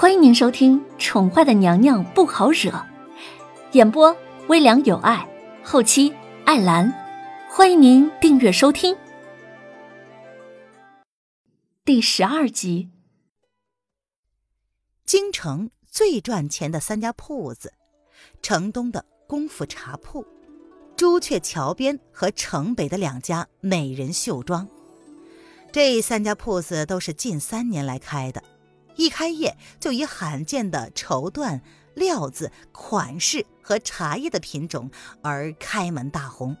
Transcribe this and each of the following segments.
欢迎您收听《宠坏的娘娘不好惹》，演播微凉有爱，后期艾兰。欢迎您订阅收听。第十二集，京城最赚钱的三家铺子：城东的功夫茶铺、朱雀桥边和城北的两家美人绣庄。这三家铺子都是近三年来开的。一开业就以罕见的绸缎、料子、款式和茶叶的品种而开门大红，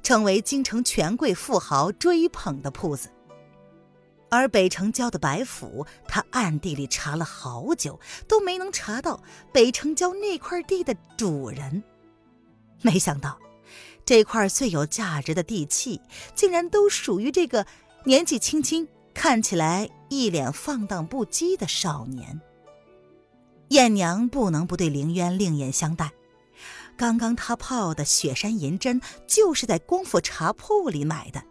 成为京城权贵富豪追捧的铺子。而北城郊的白府，他暗地里查了好久，都没能查到北城郊那块地的主人。没想到，这块最有价值的地契，竟然都属于这个年纪轻轻。看起来一脸放荡不羁的少年，燕娘不能不对凌渊另眼相待。刚刚他泡的雪山银针就是在功夫茶铺里买的，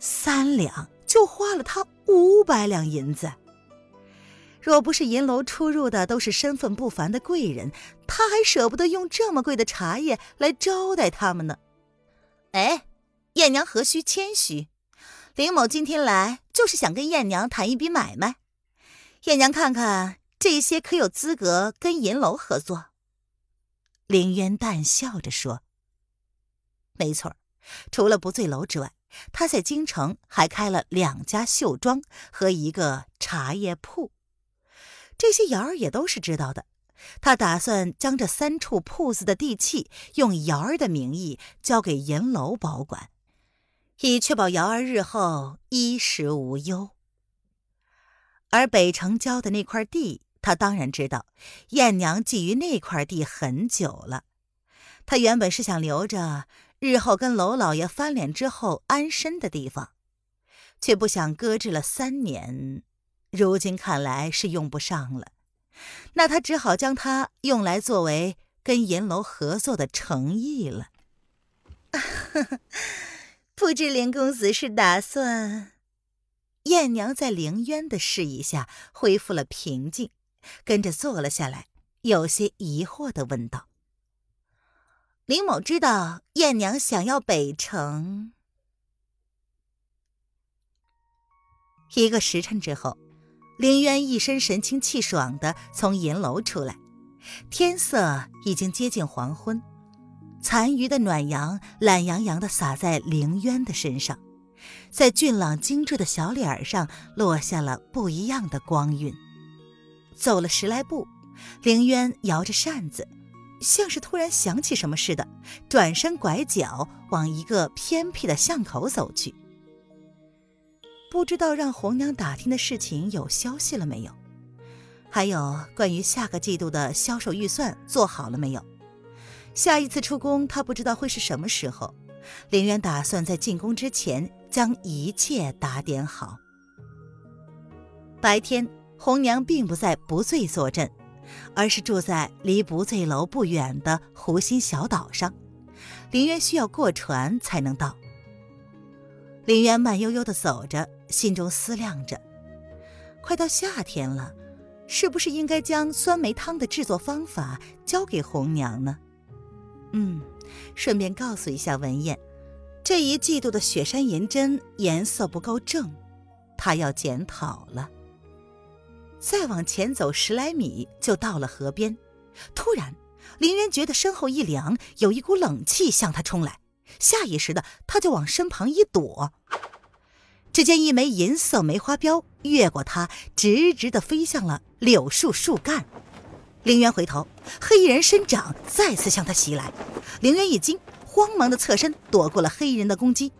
三两就花了他五百两银子。若不是银楼出入的都是身份不凡的贵人，他还舍不得用这么贵的茶叶来招待他们呢。哎，燕娘何须谦虚？林某今天来，就是想跟燕娘谈一笔买卖。燕娘看看这些，可有资格跟银楼合作？凌渊淡笑着说：“没错除了不醉楼之外，他在京城还开了两家绣庄和一个茶叶铺。这些瑶儿也都是知道的。他打算将这三处铺子的地契用瑶儿的名义交给银楼保管。”以确保瑶儿日后衣食无忧。而北城郊的那块地，他当然知道，燕娘觊觎那块地很久了。他原本是想留着日后跟娄老爷翻脸之后安身的地方，却不想搁置了三年，如今看来是用不上了。那他只好将它用来作为跟银楼合作的诚意了。不知林公子是打算？燕娘在凌渊的示意下恢复了平静，跟着坐了下来，有些疑惑的问道：“林某知道燕娘想要北城。”一个时辰之后，凌渊一身神清气爽的从银楼出来，天色已经接近黄昏。残余的暖阳懒洋洋地洒在凌渊的身上，在俊朗精致的小脸上落下了不一样的光晕。走了十来步，凌渊摇着扇子，像是突然想起什么似的，转身拐角往一个偏僻的巷口走去。不知道让红娘打听的事情有消息了没有？还有关于下个季度的销售预算做好了没有？下一次出宫，他不知道会是什么时候。凌渊打算在进宫之前将一切打点好。白天，红娘并不在不醉坐镇，而是住在离不醉楼不远的湖心小岛上。凌渊需要过船才能到。凌渊慢悠悠地走着，心中思量着：快到夏天了，是不是应该将酸梅汤的制作方法交给红娘呢？嗯，顺便告诉一下文燕，这一季度的雪山银针颜色不够正，她要检讨了。再往前走十来米，就到了河边。突然，林渊觉得身后一凉，有一股冷气向他冲来，下意识的他就往身旁一躲。只见一枚银色梅花镖越过他，直直的飞向了柳树树干。凌渊回头，黑衣人伸掌再次向他袭来。凌渊一惊，慌忙的侧身躲过了黑衣人的攻击。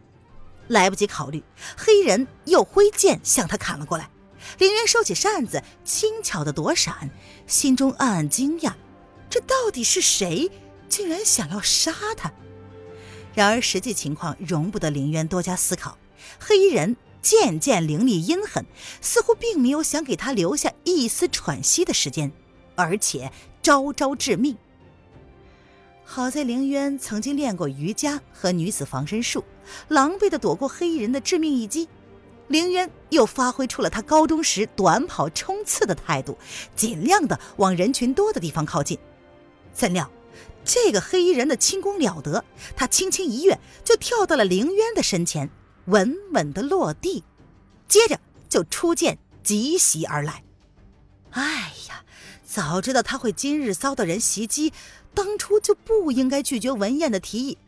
来不及考虑，黑衣人又挥剑向他砍了过来。凌渊收起扇子，轻巧的躲闪，心中暗暗惊讶：这到底是谁？竟然想要杀他？然而实际情况容不得凌渊多加思考。黑衣人渐渐凌厉阴狠，似乎并没有想给他留下一丝喘息的时间。而且招招致命。好在凌渊曾经练过瑜伽和女子防身术，狼狈的躲过黑衣人的致命一击。凌渊又发挥出了他高中时短跑冲刺的态度，尽量的往人群多的地方靠近。怎料，这个黑衣人的轻功了得，他轻轻一跃就跳到了凌渊的身前，稳稳的落地，接着就出剑急袭而来。哎呀，早知道他会今日遭到人袭击，当初就不应该拒绝文燕的提议，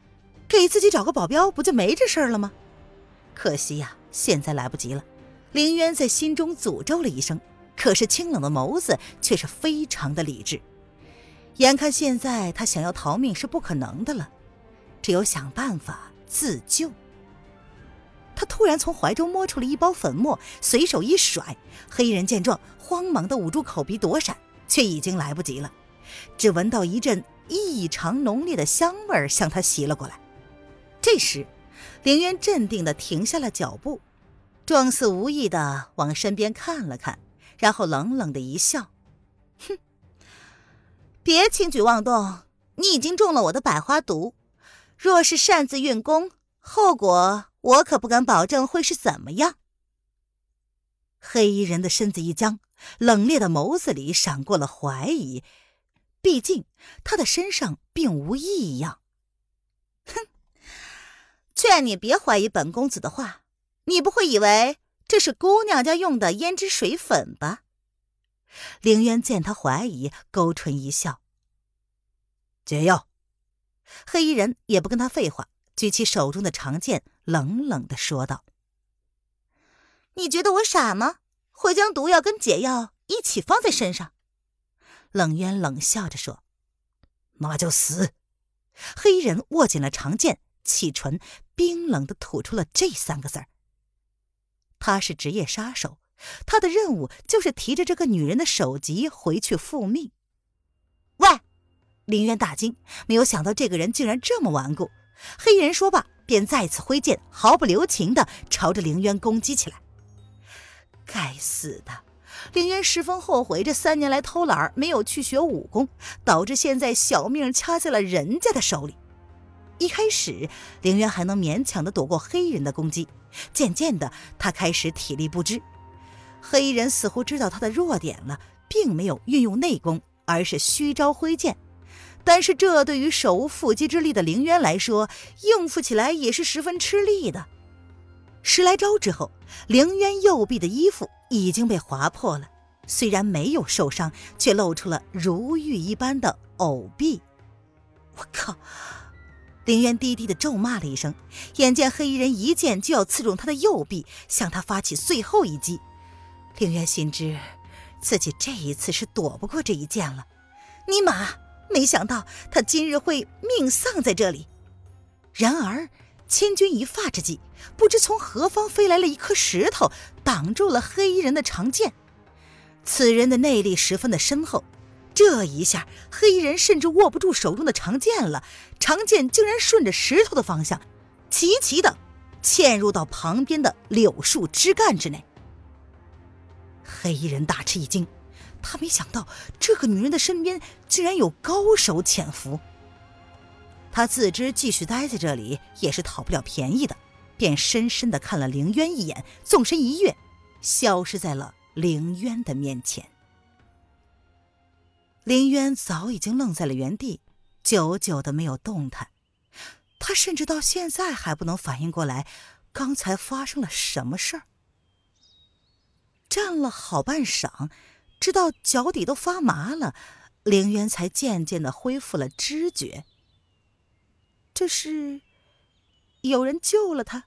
给自己找个保镖不就没这事儿了吗？可惜呀。现在来不及了，林渊在心中诅咒了一声，可是清冷的眸子却是非常的理智。眼看现在他想要逃命是不可能的了，只有想办法自救。他突然从怀中摸出了一包粉末，随手一甩，黑衣人见状，慌忙的捂住口鼻躲闪，却已经来不及了，只闻到一阵异常浓烈的香味向他袭了过来。这时，凌渊镇定的停下了脚步。状似无意的往身边看了看，然后冷冷的一笑：“哼，别轻举妄动，你已经中了我的百花毒。若是擅自运功，后果我可不敢保证会是怎么样。”黑衣人的身子一僵，冷冽的眸子里闪过了怀疑。毕竟他的身上并无异样。哼，劝你别怀疑本公子的话。你不会以为这是姑娘家用的胭脂水粉吧？凌渊见他怀疑，勾唇一笑。解药。黑衣人也不跟他废话，举起手中的长剑，冷冷的说道：“你觉得我傻吗？会将毒药跟解药一起放在身上？”冷渊冷笑着说：“那就死。”黑人握紧了长剑，启唇，冰冷的吐出了这三个字儿。他是职业杀手，他的任务就是提着这个女人的首级回去复命。喂！林渊大惊，没有想到这个人竟然这么顽固。黑人说罢，便再次挥剑，毫不留情的朝着凌渊攻击起来。该死的！凌渊十分后悔，这三年来偷懒没有去学武功，导致现在小命掐在了人家的手里。一开始，凌渊还能勉强的躲过黑衣人的攻击。渐渐的，他开始体力不支。黑衣人似乎知道他的弱点了，并没有运用内功，而是虚招挥剑。但是这对于手无缚鸡之力的凌渊来说，应付起来也是十分吃力的。十来招之后，凌渊右臂的衣服已经被划破了，虽然没有受伤，却露出了如玉一般的藕臂。我靠！凌渊低低的咒骂了一声，眼见黑衣人一剑就要刺中他的右臂，向他发起最后一击。凌渊心知自己这一次是躲不过这一剑了。尼玛，没想到他今日会命丧在这里。然而千钧一发之际，不知从何方飞来了一颗石头，挡住了黑衣人的长剑。此人的内力十分的深厚。这一下，黑衣人甚至握不住手中的长剑了，长剑竟然顺着石头的方向，齐齐的嵌入到旁边的柳树枝干之内。黑衣人大吃一惊，他没想到这个女人的身边竟然有高手潜伏。他自知继续待在这里也是讨不了便宜的，便深深的看了凌渊一眼，纵身一跃，消失在了凌渊的面前。凌渊早已经愣在了原地，久久的没有动弹。他甚至到现在还不能反应过来，刚才发生了什么事儿。站了好半晌，直到脚底都发麻了，凌渊才渐渐的恢复了知觉。这是有人救了他？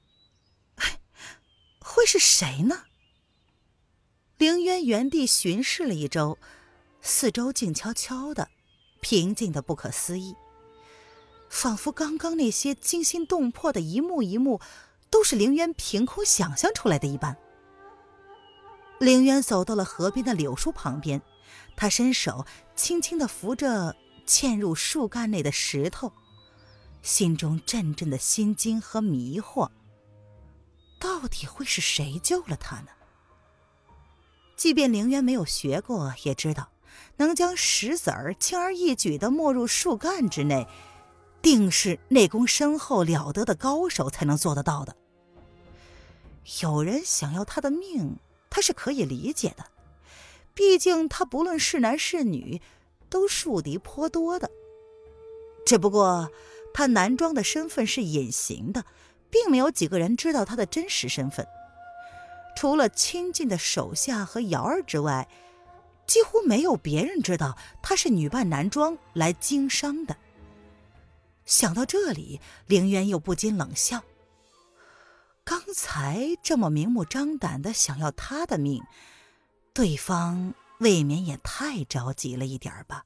会是谁呢？凌渊原地巡视了一周。四周静悄悄的，平静的不可思议，仿佛刚刚那些惊心动魄的一幕一幕，都是凌渊凭空想象出来的一般。凌渊走到了河边的柳树旁边，他伸手轻轻的扶着嵌入树干内的石头，心中阵阵的心惊和迷惑。到底会是谁救了他呢？即便凌渊没有学过，也知道。能将石子儿轻而易举地没入树干之内，定是内功深厚了得的高手才能做得到的。有人想要他的命，他是可以理解的。毕竟他不论是男是女，都树敌颇多的。只不过他男装的身份是隐形的，并没有几个人知道他的真实身份。除了亲近的手下和瑶儿之外，几乎没有别人知道他是女扮男装来经商的。想到这里，凌渊又不禁冷笑。刚才这么明目张胆的想要他的命，对方未免也太着急了一点吧？